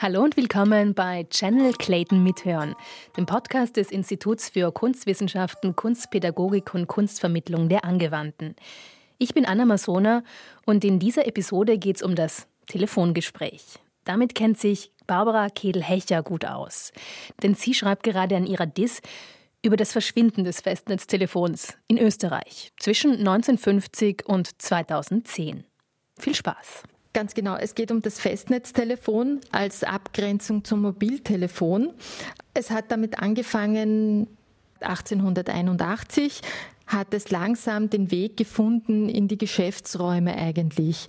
Hallo und willkommen bei Channel Clayton Mithören, dem Podcast des Instituts für Kunstwissenschaften, Kunstpädagogik und Kunstvermittlung der Angewandten. Ich bin Anna Masona und in dieser Episode geht es um das Telefongespräch. Damit kennt sich Barbara Kedel-Hecher gut aus. Denn sie schreibt gerade an ihrer Dis über das Verschwinden des Festnetztelefons in Österreich zwischen 1950 und 2010. Viel Spaß! Ganz genau, es geht um das Festnetztelefon als Abgrenzung zum Mobiltelefon. Es hat damit angefangen 1881 hat es langsam den Weg gefunden in die Geschäftsräume eigentlich.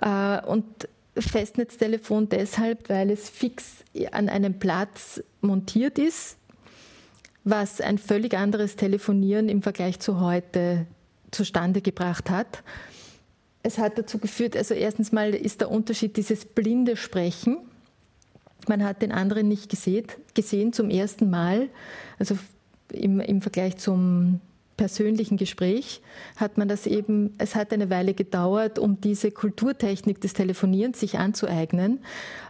Äh, und Festnetztelefon deshalb, weil es fix an einem Platz montiert ist, was ein völlig anderes Telefonieren im Vergleich zu heute zustande gebracht hat es hat dazu geführt, also erstens mal ist der Unterschied dieses blinde Sprechen. Man hat den anderen nicht gesehen, gesehen zum ersten Mal. Also im, im Vergleich zum persönlichen Gespräch hat man das eben, es hat eine Weile gedauert, um diese Kulturtechnik des Telefonierens sich anzueignen.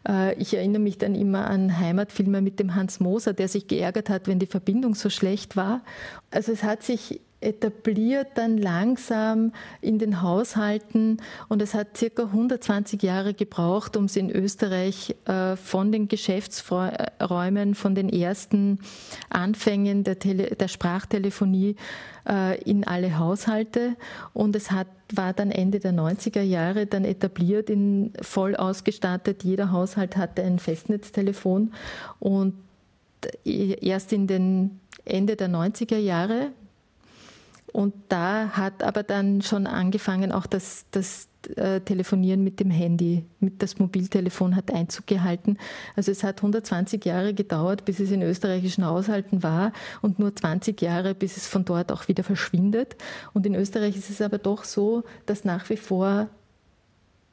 Äh, ich erinnere mich dann immer an Heimatfilme mit dem Hans Moser, der sich geärgert hat, wenn die Verbindung so schlecht war. Also es hat sich etabliert dann langsam in den Haushalten. Und es hat circa 120 Jahre gebraucht, um es in Österreich äh, von den Geschäftsräumen, von den ersten Anfängen der, Tele der Sprachtelefonie äh, in alle Haushalte. Und es hat, war dann Ende der 90er Jahre dann etabliert, in, voll ausgestattet. Jeder Haushalt hatte ein Festnetztelefon. Und erst in den Ende der 90er Jahre und da hat aber dann schon angefangen, auch das, das äh, Telefonieren mit dem Handy, mit das Mobiltelefon hat Einzug gehalten. Also es hat 120 Jahre gedauert, bis es in österreichischen Haushalten war und nur 20 Jahre, bis es von dort auch wieder verschwindet. Und in Österreich ist es aber doch so, dass nach wie vor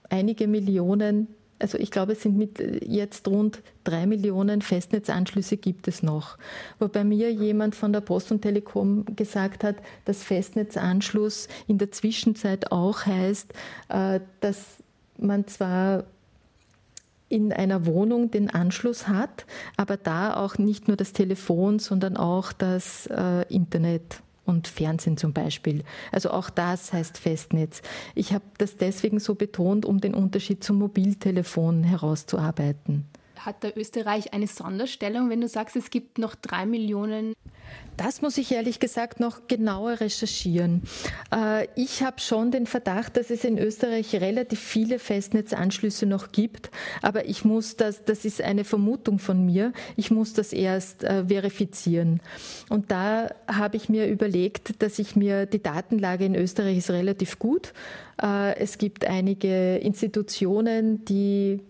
einige Millionen also ich glaube, es sind mit jetzt rund drei Millionen Festnetzanschlüsse gibt es noch. Wobei mir jemand von der Post und Telekom gesagt hat, dass Festnetzanschluss in der Zwischenzeit auch heißt, äh, dass man zwar in einer Wohnung den Anschluss hat, aber da auch nicht nur das Telefon, sondern auch das äh, Internet und Fernsehen zum Beispiel. Also auch das heißt Festnetz. Ich habe das deswegen so betont, um den Unterschied zum Mobiltelefon herauszuarbeiten. Hat da Österreich eine Sonderstellung, wenn du sagst, es gibt noch drei Millionen das muss ich ehrlich gesagt noch genauer recherchieren. Äh, ich habe schon den Verdacht, dass es in Österreich relativ viele Festnetzanschlüsse noch gibt, aber ich muss das, das ist eine Vermutung von mir, ich muss das erst äh, verifizieren. Und da habe ich mir überlegt, dass ich mir, die Datenlage in Österreich ist relativ gut. Äh, es gibt einige Institutionen, die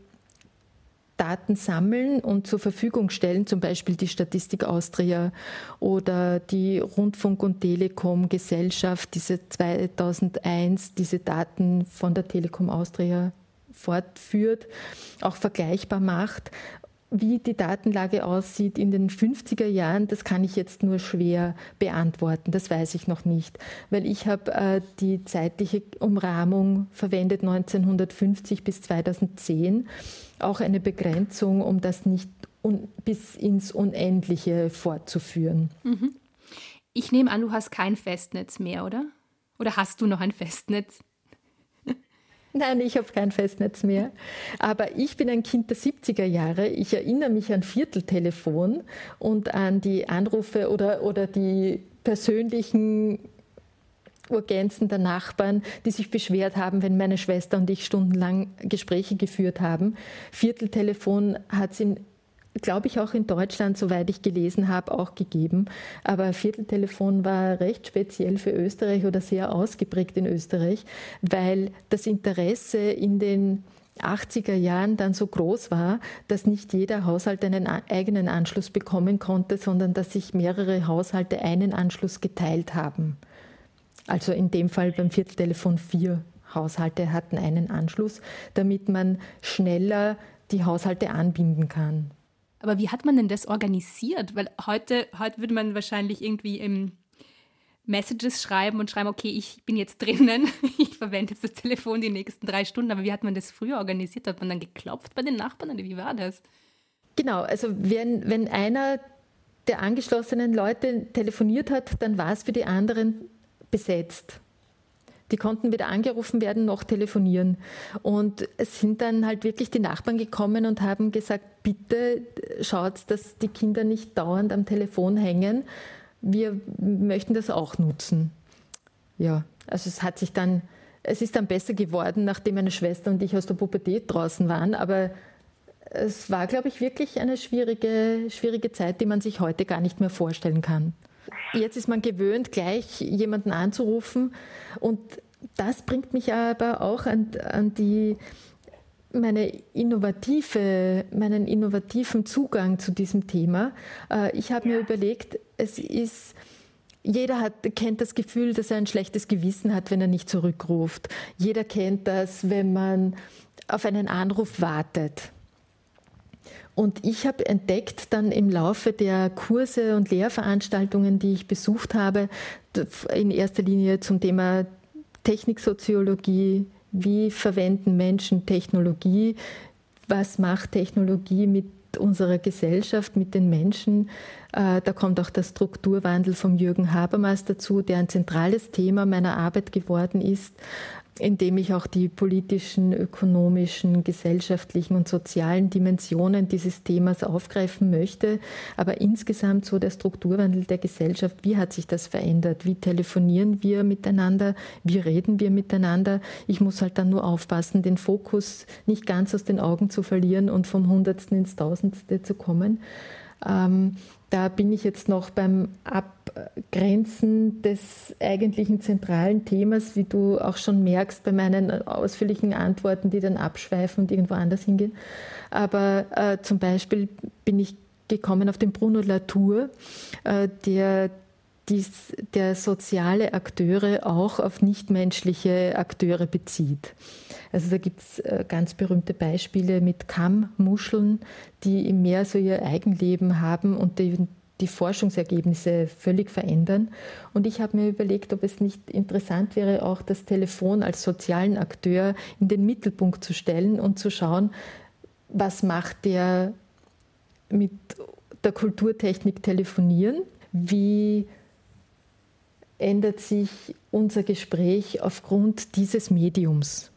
Daten sammeln und zur Verfügung stellen, zum Beispiel die Statistik Austria oder die Rundfunk- und Telekom-Gesellschaft, diese 2001 diese Daten von der Telekom Austria fortführt, auch vergleichbar macht. Wie die Datenlage aussieht in den 50er Jahren, das kann ich jetzt nur schwer beantworten. Das weiß ich noch nicht, weil ich habe äh, die zeitliche Umrahmung verwendet 1950 bis 2010 auch eine Begrenzung, um das nicht bis ins Unendliche fortzuführen. Mhm. Ich nehme an, du hast kein Festnetz mehr, oder? Oder hast du noch ein Festnetz? Nein, ich habe kein Festnetz mehr. Aber ich bin ein Kind der 70er Jahre. Ich erinnere mich an Vierteltelefon und an die Anrufe oder, oder die persönlichen Urgenzen der Nachbarn, die sich beschwert haben, wenn meine Schwester und ich stundenlang Gespräche geführt haben. Vierteltelefon hat es in glaube ich, auch in Deutschland, soweit ich gelesen habe, auch gegeben. Aber Vierteltelefon war recht speziell für Österreich oder sehr ausgeprägt in Österreich, weil das Interesse in den 80er Jahren dann so groß war, dass nicht jeder Haushalt einen eigenen Anschluss bekommen konnte, sondern dass sich mehrere Haushalte einen Anschluss geteilt haben. Also in dem Fall beim Vierteltelefon vier Haushalte hatten einen Anschluss, damit man schneller die Haushalte anbinden kann. Aber wie hat man denn das organisiert? Weil heute, heute würde man wahrscheinlich irgendwie im Messages schreiben und schreiben, okay, ich bin jetzt drinnen, ich verwende jetzt das Telefon die nächsten drei Stunden. Aber wie hat man das früher organisiert? Hat man dann geklopft bei den Nachbarn oder wie war das? Genau, also wenn, wenn einer der angeschlossenen Leute telefoniert hat, dann war es für die anderen besetzt. Die konnten weder angerufen werden noch telefonieren. Und es sind dann halt wirklich die Nachbarn gekommen und haben gesagt, bitte schaut, dass die Kinder nicht dauernd am Telefon hängen. Wir möchten das auch nutzen. Ja, also es hat sich dann, es ist dann besser geworden, nachdem meine Schwester und ich aus der Pubertät draußen waren. Aber es war, glaube ich, wirklich eine schwierige, schwierige Zeit, die man sich heute gar nicht mehr vorstellen kann. Jetzt ist man gewöhnt, gleich jemanden anzurufen und das bringt mich aber auch an, an die, meine innovative, meinen innovativen Zugang zu diesem Thema. Äh, ich habe ja. mir überlegt, es ist, jeder hat, kennt das Gefühl, dass er ein schlechtes Gewissen hat, wenn er nicht zurückruft. Jeder kennt das, wenn man auf einen Anruf wartet. Und ich habe entdeckt dann im Laufe der Kurse und Lehrveranstaltungen, die ich besucht habe, in erster Linie zum Thema Techniksoziologie, wie verwenden Menschen Technologie, was macht Technologie mit unserer Gesellschaft, mit den Menschen. Äh, da kommt auch der Strukturwandel vom Jürgen Habermas dazu, der ein zentrales Thema meiner Arbeit geworden ist indem ich auch die politischen, ökonomischen, gesellschaftlichen und sozialen Dimensionen dieses Themas aufgreifen möchte. Aber insgesamt so der Strukturwandel der Gesellschaft, wie hat sich das verändert? Wie telefonieren wir miteinander? Wie reden wir miteinander? Ich muss halt dann nur aufpassen, den Fokus nicht ganz aus den Augen zu verlieren und vom Hundertsten ins Tausendste zu kommen. Ähm, da bin ich jetzt noch beim Abgrenzen des eigentlichen zentralen Themas, wie du auch schon merkst bei meinen ausführlichen Antworten, die dann abschweifen und irgendwo anders hingehen. Aber äh, zum Beispiel bin ich gekommen auf den Bruno Latour, äh, der dies, der soziale Akteure auch auf nichtmenschliche Akteure bezieht. Also da gibt es äh, ganz berühmte Beispiele mit Kammmuscheln, die im Meer so ihr Eigenleben haben und die, die Forschungsergebnisse völlig verändern. Und ich habe mir überlegt, ob es nicht interessant wäre, auch das Telefon als sozialen Akteur in den Mittelpunkt zu stellen und zu schauen, was macht der mit der Kulturtechnik telefonieren, wie ändert sich unser Gespräch aufgrund dieses Mediums.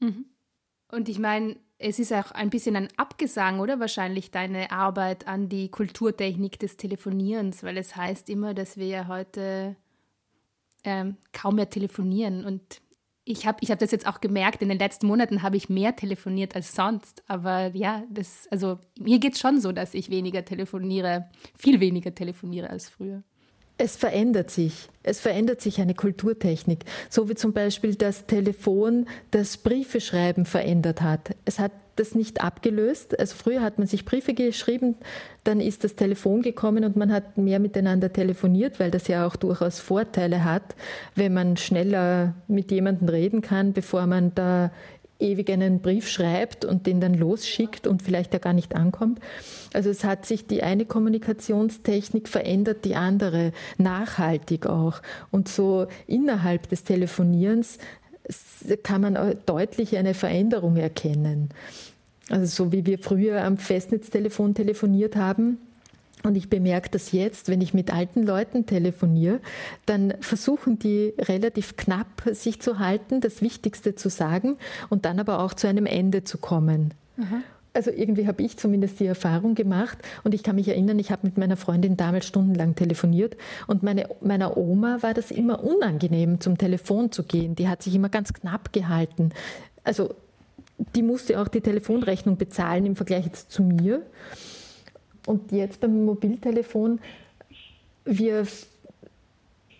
Mhm. Und ich meine, es ist auch ein bisschen ein Abgesang, oder wahrscheinlich deine Arbeit an die Kulturtechnik des Telefonierens, weil es heißt immer, dass wir ja heute ähm, kaum mehr telefonieren. Und ich habe ich hab das jetzt auch gemerkt, in den letzten Monaten habe ich mehr telefoniert als sonst. Aber ja, das, also mir geht es schon so, dass ich weniger telefoniere, viel weniger telefoniere als früher. Es verändert sich. Es verändert sich eine Kulturtechnik. So wie zum Beispiel das Telefon das Briefeschreiben verändert hat. Es hat das nicht abgelöst. Also früher hat man sich Briefe geschrieben, dann ist das Telefon gekommen und man hat mehr miteinander telefoniert, weil das ja auch durchaus Vorteile hat, wenn man schneller mit jemandem reden kann, bevor man da ewig einen Brief schreibt und den dann losschickt und vielleicht ja gar nicht ankommt. Also es hat sich die eine Kommunikationstechnik verändert, die andere nachhaltig auch. Und so innerhalb des Telefonierens kann man deutlich eine Veränderung erkennen. Also so wie wir früher am Festnetztelefon telefoniert haben, und ich bemerke das jetzt, wenn ich mit alten Leuten telefoniere, dann versuchen die relativ knapp sich zu halten, das Wichtigste zu sagen und dann aber auch zu einem Ende zu kommen. Aha. Also irgendwie habe ich zumindest die Erfahrung gemacht und ich kann mich erinnern, ich habe mit meiner Freundin damals stundenlang telefoniert und meine, meiner Oma war das immer unangenehm, zum Telefon zu gehen. Die hat sich immer ganz knapp gehalten. Also die musste auch die Telefonrechnung bezahlen im Vergleich jetzt zu mir. Und jetzt beim Mobiltelefon, wir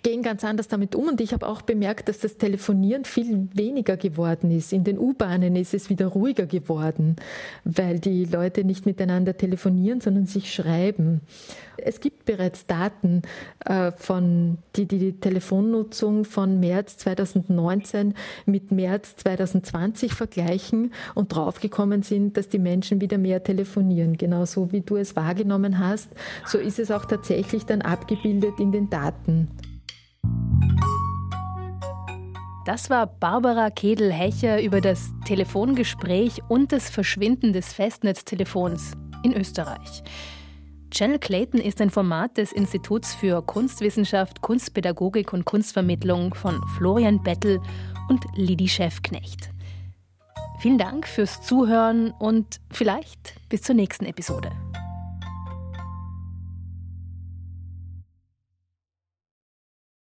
gehen ganz anders damit um. Und ich habe auch bemerkt, dass das Telefonieren viel weniger geworden ist. In den U-Bahnen ist es wieder ruhiger geworden, weil die Leute nicht miteinander telefonieren, sondern sich schreiben. Es gibt bereits Daten, äh, von, die, die die Telefonnutzung von März 2019 mit März 2020 vergleichen und draufgekommen sind, dass die Menschen wieder mehr telefonieren. Genauso wie du es wahrgenommen hast, so ist es auch tatsächlich dann abgebildet in den Daten. Das war Barbara Kedel-Hecher über das Telefongespräch und das Verschwinden des Festnetztelefons in Österreich. Channel Clayton ist ein Format des Instituts für Kunstwissenschaft, Kunstpädagogik und Kunstvermittlung von Florian Bettel und Lidi Schäfknecht. Vielen Dank fürs Zuhören und vielleicht bis zur nächsten Episode.